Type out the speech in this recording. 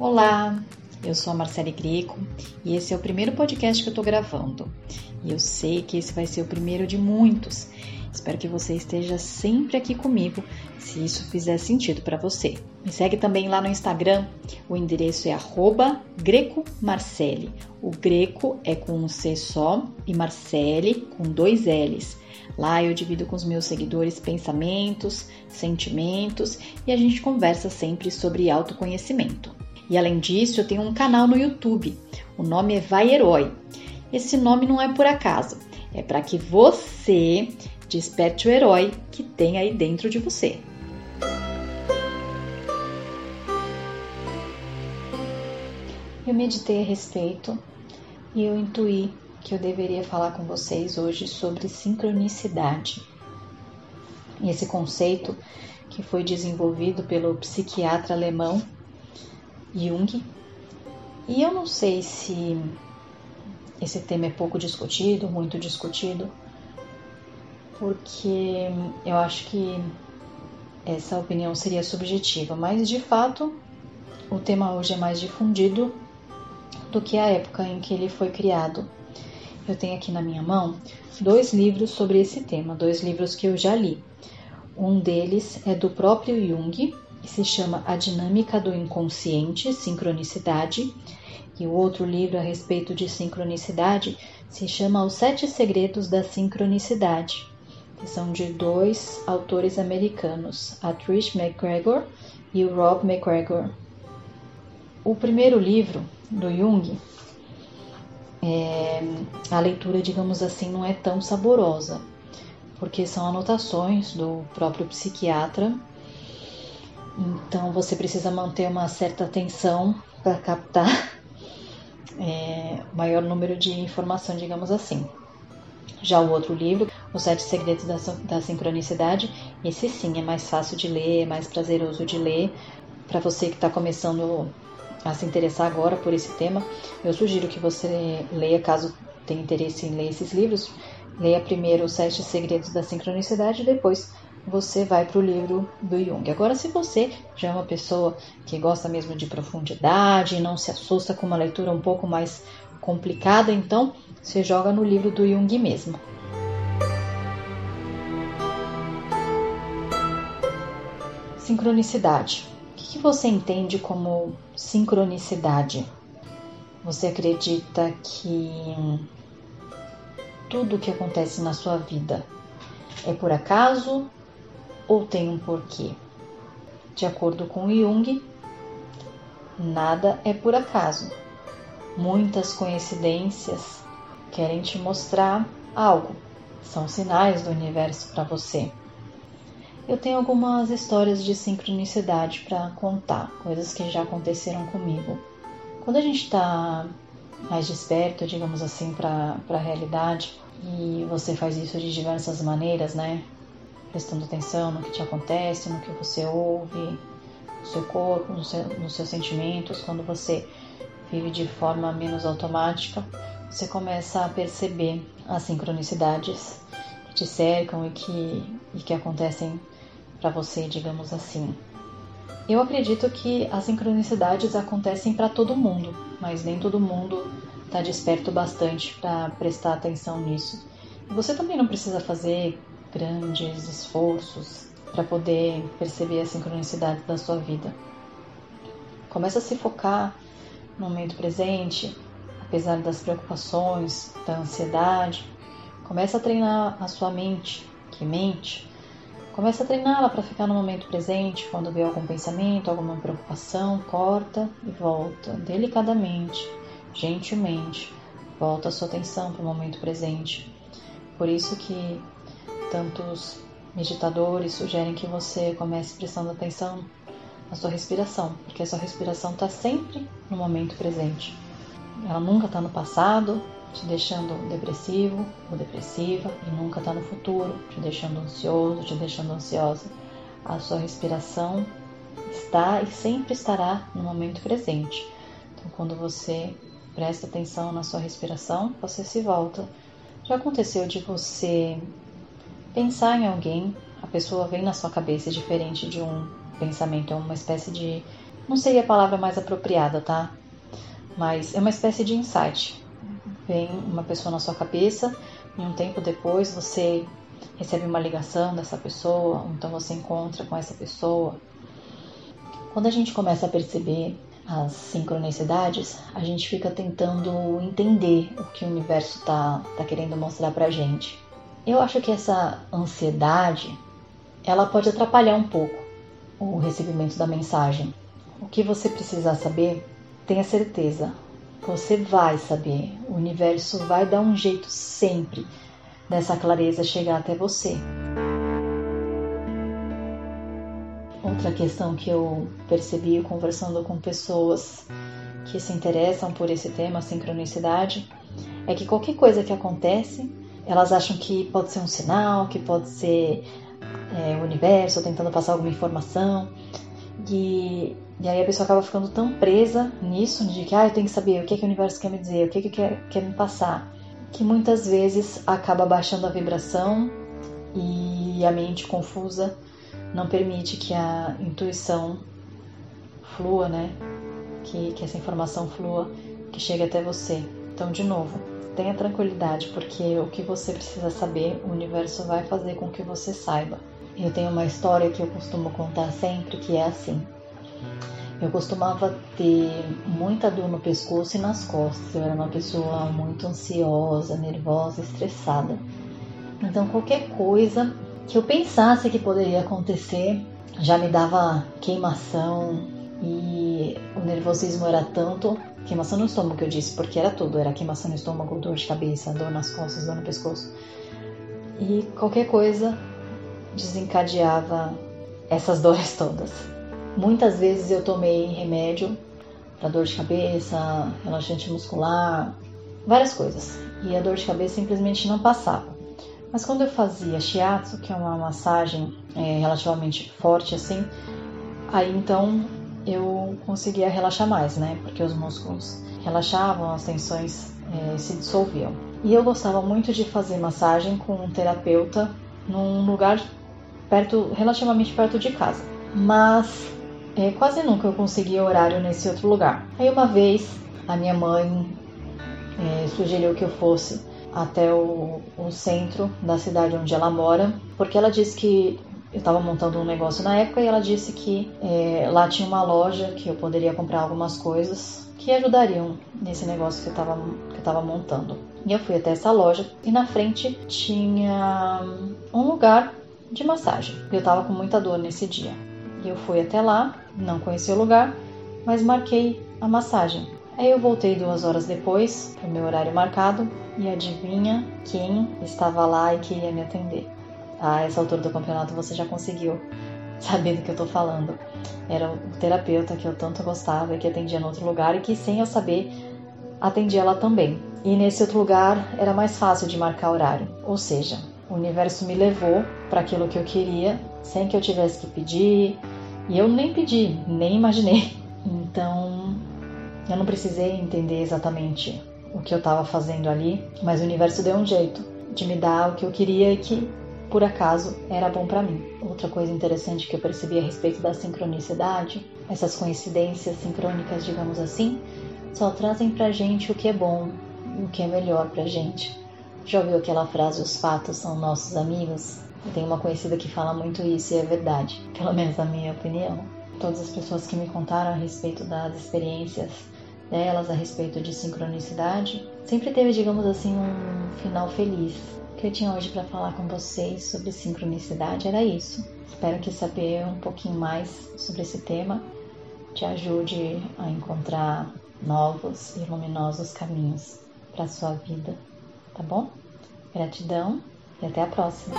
Olá, eu sou a Marcele Greco e esse é o primeiro podcast que eu tô gravando. E eu sei que esse vai ser o primeiro de muitos. Espero que você esteja sempre aqui comigo, se isso fizer sentido para você. Me segue também lá no Instagram, o endereço é grecomarcele. O greco é com um C só e Marcele com dois L's. Lá eu divido com os meus seguidores pensamentos, sentimentos e a gente conversa sempre sobre autoconhecimento. E além disso, eu tenho um canal no YouTube. O nome é Vai Herói. Esse nome não é por acaso, é para que você desperte o herói que tem aí dentro de você. Eu meditei a respeito e eu intuí que eu deveria falar com vocês hoje sobre sincronicidade. Esse conceito que foi desenvolvido pelo psiquiatra alemão Jung. E eu não sei se esse tema é pouco discutido, muito discutido, porque eu acho que essa opinião seria subjetiva, mas de fato o tema hoje é mais difundido do que a época em que ele foi criado. Eu tenho aqui na minha mão dois livros sobre esse tema, dois livros que eu já li. Um deles é do próprio Jung, que se chama A Dinâmica do Inconsciente, Sincronicidade, e o outro livro a respeito de sincronicidade se chama Os Sete Segredos da Sincronicidade, que são de dois autores americanos, a Trish McGregor e o Rob McGregor. O primeiro livro do Jung, é, a leitura, digamos assim, não é tão saborosa, porque são anotações do próprio psiquiatra então você precisa manter uma certa atenção para captar é, maior número de informação, digamos assim. Já o outro livro, Os Sete Segredos da, da Sincronicidade, esse sim é mais fácil de ler, é mais prazeroso de ler. Para você que está começando a se interessar agora por esse tema, eu sugiro que você leia, caso tenha interesse em ler esses livros, leia primeiro Os Sete Segredos da Sincronicidade e depois você vai para o livro do Jung. Agora, se você já é uma pessoa que gosta mesmo de profundidade e não se assusta com uma leitura um pouco mais complicada, então você joga no livro do Jung mesmo. Sincronicidade. O que você entende como sincronicidade? Você acredita que tudo o que acontece na sua vida é por acaso ou tem um porquê? De acordo com Jung, nada é por acaso. Muitas coincidências querem te mostrar algo, são sinais do universo para você. Eu tenho algumas histórias de sincronicidade para contar, coisas que já aconteceram comigo. Quando a gente está mais desperto, digamos assim, para a realidade, e você faz isso de diversas maneiras, né? Prestando atenção no que te acontece, no que você ouve, no seu corpo, no seu, nos seus sentimentos. Quando você vive de forma menos automática, você começa a perceber as sincronicidades que te cercam e que, e que acontecem para você, digamos assim. Eu acredito que as sincronicidades acontecem para todo mundo, mas nem todo mundo está desperto bastante para prestar atenção nisso. Você também não precisa fazer grandes esforços para poder perceber a sincronicidade da sua vida. Começa a se focar no momento presente, apesar das preocupações, da ansiedade. Começa a treinar a sua mente, que mente. Começa a treiná-la para ficar no momento presente, quando vê algum pensamento, alguma preocupação, corta e volta delicadamente, gentilmente. Volta a sua atenção para o momento presente. Por isso que Tantos meditadores sugerem que você comece prestando atenção na sua respiração, porque a sua respiração está sempre no momento presente. Ela nunca está no passado, te deixando depressivo ou depressiva, e nunca está no futuro, te deixando ansioso, te deixando ansiosa. A sua respiração está e sempre estará no momento presente. Então, quando você presta atenção na sua respiração, você se volta. Já aconteceu de você pensar em alguém, a pessoa vem na sua cabeça diferente de um pensamento, é uma espécie de Não seria a palavra mais apropriada, tá? Mas é uma espécie de insight. Vem uma pessoa na sua cabeça e um tempo depois você recebe uma ligação dessa pessoa, ou então você encontra com essa pessoa. Quando a gente começa a perceber as sincronicidades, a gente fica tentando entender o que o universo está tá querendo mostrar pra gente. Eu acho que essa ansiedade, ela pode atrapalhar um pouco o recebimento da mensagem. O que você precisa saber, tenha certeza, você vai saber. O universo vai dar um jeito sempre dessa clareza chegar até você. Outra questão que eu percebi conversando com pessoas que se interessam por esse tema, sincronicidade, é que qualquer coisa que acontece, elas acham que pode ser um sinal, que pode ser é, o universo tentando passar alguma informação. E, e aí a pessoa acaba ficando tão presa nisso, de que ah, eu tenho que saber o que, é que o universo quer me dizer, o que, é que quer, quer me passar, que muitas vezes acaba baixando a vibração e a mente confusa não permite que a intuição flua, né? Que, que essa informação flua, que chegue até você. Então, de novo, tenha tranquilidade, porque o que você precisa saber, o universo vai fazer com que você saiba. Eu tenho uma história que eu costumo contar sempre, que é assim. Eu costumava ter muita dor no pescoço e nas costas. Eu era uma pessoa muito ansiosa, nervosa, estressada. Então, qualquer coisa que eu pensasse que poderia acontecer já me dava queimação e o nervosismo era tanto queimação no estômago que eu disse, porque era tudo, era queimação no estômago, dor de cabeça, dor nas costas, dor no pescoço. E qualquer coisa desencadeava essas dores todas. Muitas vezes eu tomei remédio para dor de cabeça, relaxante muscular, várias coisas. E a dor de cabeça simplesmente não passava. Mas quando eu fazia shiatsu, que é uma massagem é, relativamente forte assim, aí então eu conseguia relaxar mais, né? Porque os músculos relaxavam, as tensões é, se dissolviam. E eu gostava muito de fazer massagem com um terapeuta num lugar perto, relativamente perto de casa. Mas é, quase nunca eu conseguia horário nesse outro lugar. Aí uma vez a minha mãe é, sugeriu que eu fosse até o, o centro da cidade onde ela mora, porque ela disse que eu estava montando um negócio na época e ela disse que é, lá tinha uma loja que eu poderia comprar algumas coisas que ajudariam nesse negócio que eu estava que montando. E eu fui até essa loja e na frente tinha um lugar de massagem. Eu estava com muita dor nesse dia. E eu fui até lá, não conheci o lugar, mas marquei a massagem. Aí eu voltei duas horas depois, pro meu horário marcado, e adivinha quem estava lá e queria me atender? A essa altura do campeonato você já conseguiu saber do que eu tô falando. Era o terapeuta que eu tanto gostava e que atendia no outro lugar e que, sem eu saber, atendia lá também. E nesse outro lugar era mais fácil de marcar horário. Ou seja, o universo me levou para aquilo que eu queria, sem que eu tivesse que pedir. E eu nem pedi, nem imaginei. Então, eu não precisei entender exatamente o que eu estava fazendo ali, mas o universo deu um jeito de me dar o que eu queria e que por acaso era bom para mim. Outra coisa interessante que eu percebi a respeito da sincronicidade, essas coincidências sincrônicas, digamos assim, só trazem pra gente o que é bom, o que é melhor pra gente. Já ouviu aquela frase os fatos são nossos amigos? Eu tenho uma conhecida que fala muito isso e é verdade, pelo menos na minha opinião. Todas as pessoas que me contaram a respeito das experiências delas a respeito de sincronicidade, sempre teve, digamos assim, um final feliz. Que eu tinha hoje para falar com vocês sobre sincronicidade era isso. Espero que saber um pouquinho mais sobre esse tema te ajude a encontrar novos e luminosos caminhos para sua vida, tá bom? Gratidão e até a próxima.